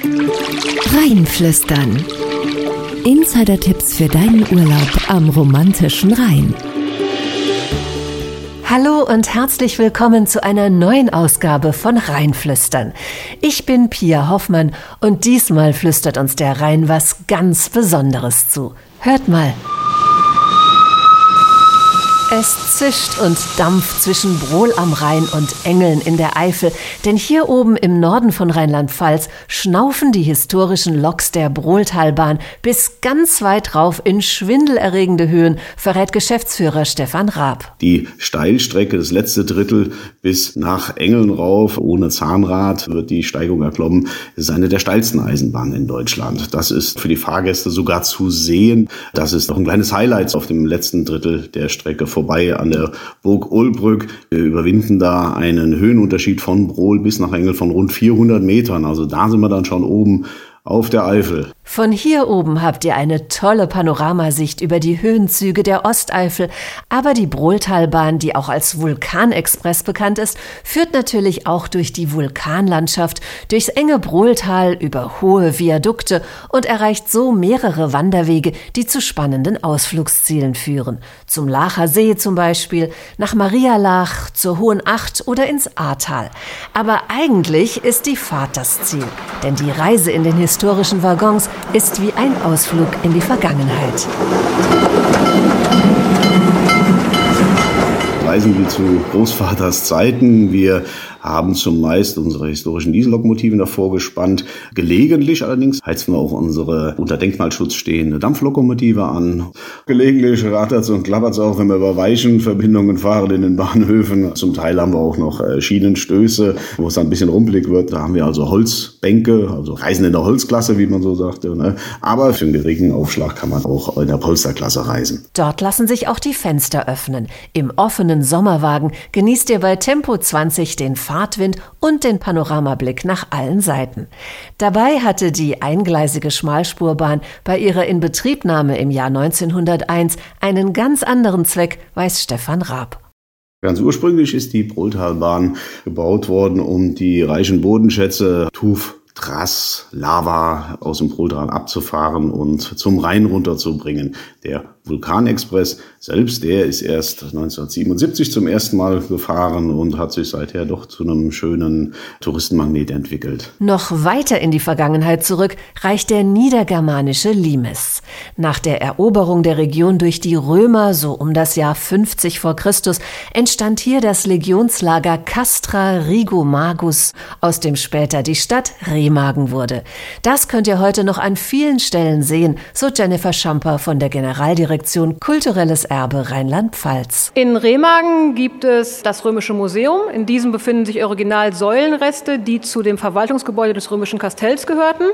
Rheinflüstern. Insider-Tipps für deinen Urlaub am romantischen Rhein. Hallo und herzlich willkommen zu einer neuen Ausgabe von Rheinflüstern. Ich bin Pia Hoffmann und diesmal flüstert uns der Rhein was ganz Besonderes zu. Hört mal. Es zischt und dampft zwischen Brohl am Rhein und Engeln in der Eifel, denn hier oben im Norden von Rheinland-Pfalz schnaufen die historischen Loks der Brohltalbahn bis ganz weit rauf in schwindelerregende Höhen, verrät Geschäftsführer Stefan Raab. Die Steilstrecke, das letzte Drittel bis nach Engeln rauf, ohne Zahnrad, wird die Steigung erklommen. Ist eine der steilsten Eisenbahnen in Deutschland. Das ist für die Fahrgäste sogar zu sehen. Das ist noch ein kleines Highlight auf dem letzten Drittel der Strecke vorbei an der Burg Ulbrück. Wir überwinden da einen Höhenunterschied von Brohl bis nach Engel von rund 400 Metern. Also da sind wir dann schon oben auf der Eifel. Von hier oben habt ihr eine tolle Panoramasicht über die Höhenzüge der Osteifel, aber die Brohltalbahn, die auch als Vulkanexpress bekannt ist, führt natürlich auch durch die Vulkanlandschaft, durchs enge Brohltal über hohe Viadukte und erreicht so mehrere Wanderwege, die zu spannenden Ausflugszielen führen. Zum Lacher See zum Beispiel, nach Marialach, zur Hohen Acht oder ins Ahrtal. Aber eigentlich ist die Fahrt das Ziel, denn die Reise in den historischen Waggons ist wie ein Ausflug in die Vergangenheit. Reisen wie zu Großvaters Zeiten. Wir haben zumeist unsere historischen Diesellokomotiven davor gespannt. Gelegentlich allerdings heizen wir auch unsere unter Denkmalschutz stehende Dampflokomotive an. Gelegentlich rattert es und klappert es auch, wenn wir über Weichenverbindungen fahren in den Bahnhöfen. Zum Teil haben wir auch noch äh, Schienenstöße, wo es dann ein bisschen rumpelig wird. Da haben wir also Holzbänke, also Reisen in der Holzklasse, wie man so sagte. Ne? Aber für einen geringen Aufschlag kann man auch in der Polsterklasse reisen. Dort lassen sich auch die Fenster öffnen. Im offenen Sommerwagen genießt ihr bei Tempo 20 den Fahrtwind und den Panoramablick nach allen Seiten. Dabei hatte die eingleisige Schmalspurbahn bei ihrer Inbetriebnahme im Jahr 1901 einen ganz anderen Zweck, weiß Stefan Raab. Ganz ursprünglich ist die Brohltalbahn gebaut worden, um die reichen Bodenschätze Tuf, Trass, Lava aus dem Brohltal abzufahren und zum Rhein runterzubringen. Der Vulkanexpress selbst, der ist erst 1977 zum ersten Mal gefahren und hat sich seither doch zu einem schönen Touristenmagnet entwickelt. Noch weiter in die Vergangenheit zurück reicht der niedergermanische Limes. Nach der Eroberung der Region durch die Römer, so um das Jahr 50 vor Christus, entstand hier das Legionslager Castra Rigomagus, aus dem später die Stadt Remagen wurde. Das könnt ihr heute noch an vielen Stellen sehen, so Jennifer Schamper von der Generaldirektion Direktion Kulturelles Erbe Rheinland-Pfalz. In Remagen gibt es das Römische Museum. In diesem befinden sich original Säulenreste, die zu dem Verwaltungsgebäude des römischen Kastells gehörten.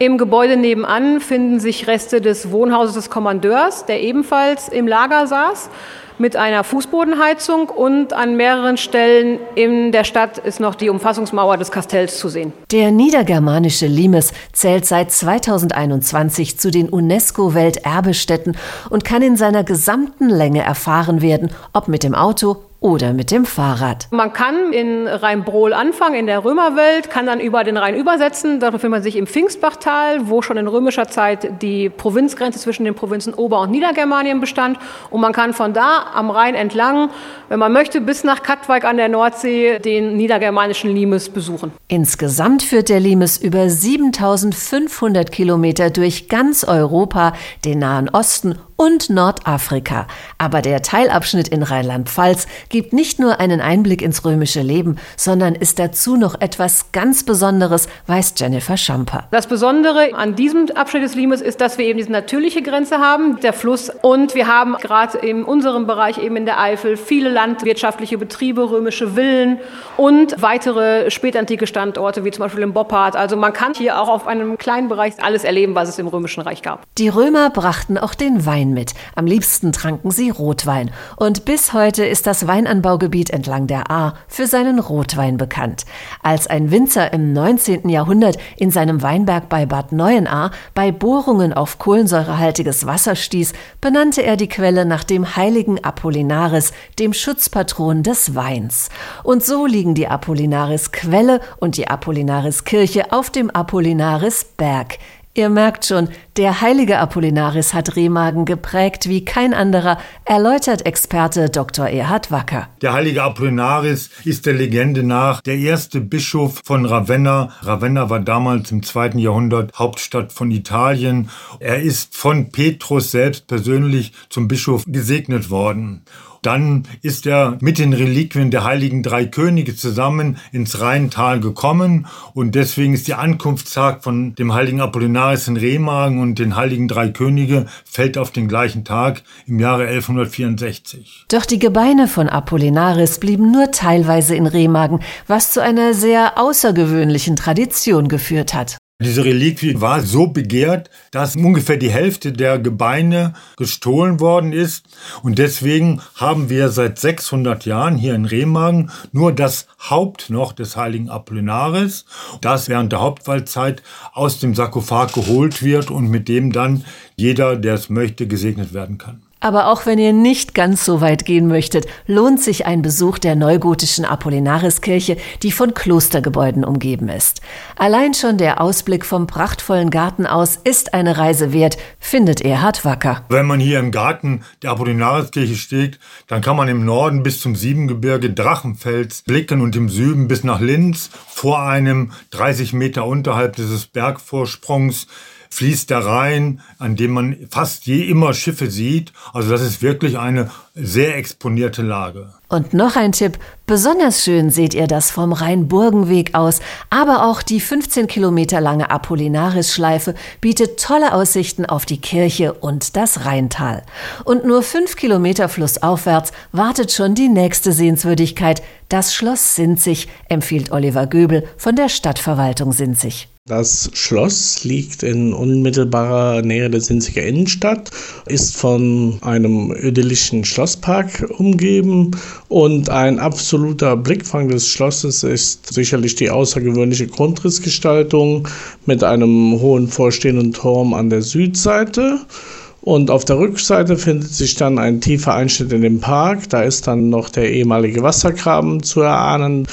Im Gebäude nebenan finden sich Reste des Wohnhauses des Kommandeurs, der ebenfalls im Lager saß mit einer Fußbodenheizung und an mehreren Stellen in der Stadt ist noch die Umfassungsmauer des Kastells zu sehen. Der niedergermanische Limes zählt seit 2021 zu den UNESCO-Welterbestätten und kann in seiner gesamten Länge erfahren werden, ob mit dem Auto oder mit dem Fahrrad. Man kann in Rheinbrohl anfangen, in der Römerwelt, kann dann über den Rhein übersetzen. Da befindet man sich im Pfingstbachtal, wo schon in römischer Zeit die Provinzgrenze zwischen den Provinzen Ober- und Niedergermanien bestand. Und man kann von da am Rhein entlang, wenn man möchte, bis nach Katwijk an der Nordsee den niedergermanischen Limes besuchen. Insgesamt führt der Limes über 7500 Kilometer durch ganz Europa, den Nahen Osten und Nordafrika. Aber der Teilabschnitt in Rheinland-Pfalz gibt nicht nur einen Einblick ins römische Leben, sondern ist dazu noch etwas ganz Besonderes, weiß Jennifer Schamper. Das Besondere an diesem Abschnitt des Limes ist, dass wir eben diese natürliche Grenze haben, der Fluss. Und wir haben gerade in unserem Bereich eben in der Eifel viele landwirtschaftliche Betriebe, römische Villen und weitere spätantike Standorte, wie zum Beispiel im Boppard. Also man kann hier auch auf einem kleinen Bereich alles erleben, was es im Römischen Reich gab. Die Römer brachten auch den Wein Wein mit. Am liebsten tranken sie Rotwein. Und bis heute ist das Weinanbaugebiet entlang der Ahr für seinen Rotwein bekannt. Als ein Winzer im 19. Jahrhundert in seinem Weinberg bei Bad Neuenahr bei Bohrungen auf kohlensäurehaltiges Wasser stieß, benannte er die Quelle nach dem heiligen Apollinaris, dem Schutzpatron des Weins. Und so liegen die Apollinaris-Quelle und die Apollinaris-Kirche auf dem Apollinaris-Berg. Ihr merkt schon, der heilige Apollinaris hat Remagen geprägt wie kein anderer, erläutert Experte Dr. Erhard Wacker. Der heilige Apollinaris ist der Legende nach der erste Bischof von Ravenna. Ravenna war damals im zweiten Jahrhundert Hauptstadt von Italien. Er ist von Petrus selbst persönlich zum Bischof gesegnet worden. Dann ist er mit den Reliquien der heiligen drei Könige zusammen ins Rheintal gekommen und deswegen ist der Ankunftstag von dem heiligen Apollinaris in Remagen den heiligen drei Könige fällt auf den gleichen Tag im Jahre 1164. Doch die Gebeine von Apollinaris blieben nur teilweise in Remagen, was zu einer sehr außergewöhnlichen Tradition geführt hat. Diese Reliquie war so begehrt, dass ungefähr die Hälfte der Gebeine gestohlen worden ist. Und deswegen haben wir seit 600 Jahren hier in Remagen nur das Haupt noch des heiligen Apollinaris, das während der Hauptwaldzeit aus dem Sarkophag geholt wird und mit dem dann jeder, der es möchte, gesegnet werden kann. Aber auch wenn ihr nicht ganz so weit gehen möchtet, lohnt sich ein Besuch der neugotischen Apollinariskirche, die von Klostergebäuden umgeben ist. Allein schon der Ausblick vom prachtvollen Garten aus ist eine Reise wert, findet Erhard Wacker. Wenn man hier im Garten der Apollinariskirche steht, dann kann man im Norden bis zum Siebengebirge Drachenfels blicken und im Süden bis nach Linz vor einem 30 Meter unterhalb dieses Bergvorsprungs fließt der Rhein, an dem man fast je immer Schiffe sieht. Also das ist wirklich eine sehr exponierte Lage. Und noch ein Tipp, besonders schön seht ihr das vom Rhein-Burgenweg aus, aber auch die 15 Kilometer lange Apollinaris-Schleife bietet tolle Aussichten auf die Kirche und das Rheintal. Und nur fünf Kilometer flussaufwärts wartet schon die nächste Sehenswürdigkeit, das Schloss Sinzig, empfiehlt Oliver Göbel von der Stadtverwaltung Sinzig. Das Schloss liegt in unmittelbarer Nähe der Sinziger Innenstadt, ist von einem idyllischen Schlosspark umgeben und ein absoluter Blickfang des Schlosses ist sicherlich die außergewöhnliche Grundrissgestaltung mit einem hohen vorstehenden Turm an der Südseite. Und auf der Rückseite findet sich dann ein tiefer Einschnitt in den Park. Da ist dann noch der ehemalige Wassergraben zu erahnen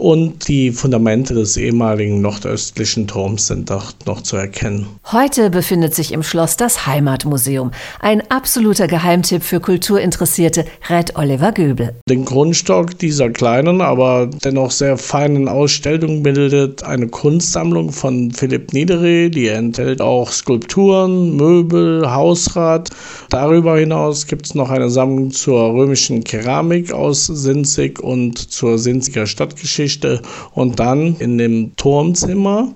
und die Fundamente des ehemaligen nordöstlichen Turms sind dort noch zu erkennen. Heute befindet sich im Schloss das Heimatmuseum. Ein absoluter Geheimtipp für Kulturinteressierte, rät Oliver Göbel. Den Grundstock dieser kleinen, aber dennoch sehr feinen Ausstellung bildet eine Kunstsammlung von Philipp Niederé, die enthält auch Skulpturen, Möbel, Hausrat. Darüber hinaus gibt es noch eine Sammlung zur römischen Keramik aus Sinzig und zur Sinziger Stadtgeschichte Geschichte. Und dann in dem Turmzimmer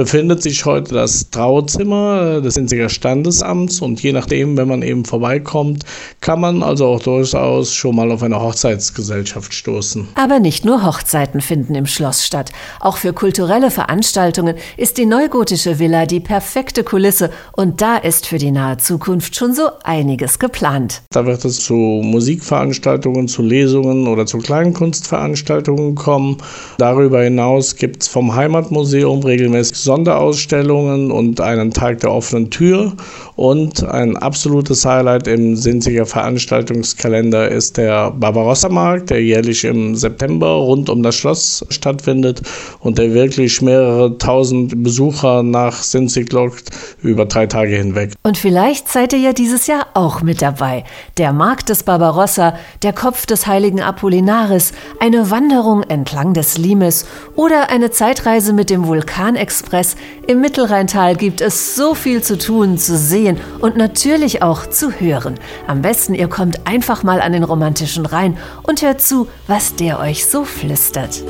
befindet sich heute das Trauzimmer des Sinziger Standesamts und je nachdem, wenn man eben vorbeikommt, kann man also auch durchaus schon mal auf eine Hochzeitsgesellschaft stoßen. Aber nicht nur Hochzeiten finden im Schloss statt. Auch für kulturelle Veranstaltungen ist die neugotische Villa die perfekte Kulisse und da ist für die nahe Zukunft schon so einiges geplant. Da wird es zu Musikveranstaltungen, zu Lesungen oder zu Kleinkunstveranstaltungen kommen. Darüber hinaus gibt es vom Heimatmuseum regelmäßig Sonderausstellungen und einen Tag der offenen Tür. Und ein absolutes Highlight im Sinziger Veranstaltungskalender ist der Barbarossa-Markt, der jährlich im September rund um das Schloss stattfindet und der wirklich mehrere tausend Besucher nach Sinzig lockt über drei Tage hinweg. Und vielleicht seid ihr ja dieses Jahr auch mit dabei. Der Markt des Barbarossa, der Kopf des heiligen Apollinaris, eine Wanderung entlang des Limes oder eine Zeitreise mit dem Vulkanexpress Express. Im Mittelrheintal gibt es so viel zu tun, zu sehen und natürlich auch zu hören. Am besten ihr kommt einfach mal an den romantischen Rhein und hört zu, was der euch so flüstert.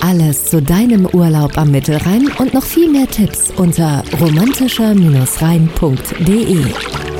Alles zu deinem Urlaub am Mittelrhein und noch viel mehr Tipps unter romantischer-rhein.de.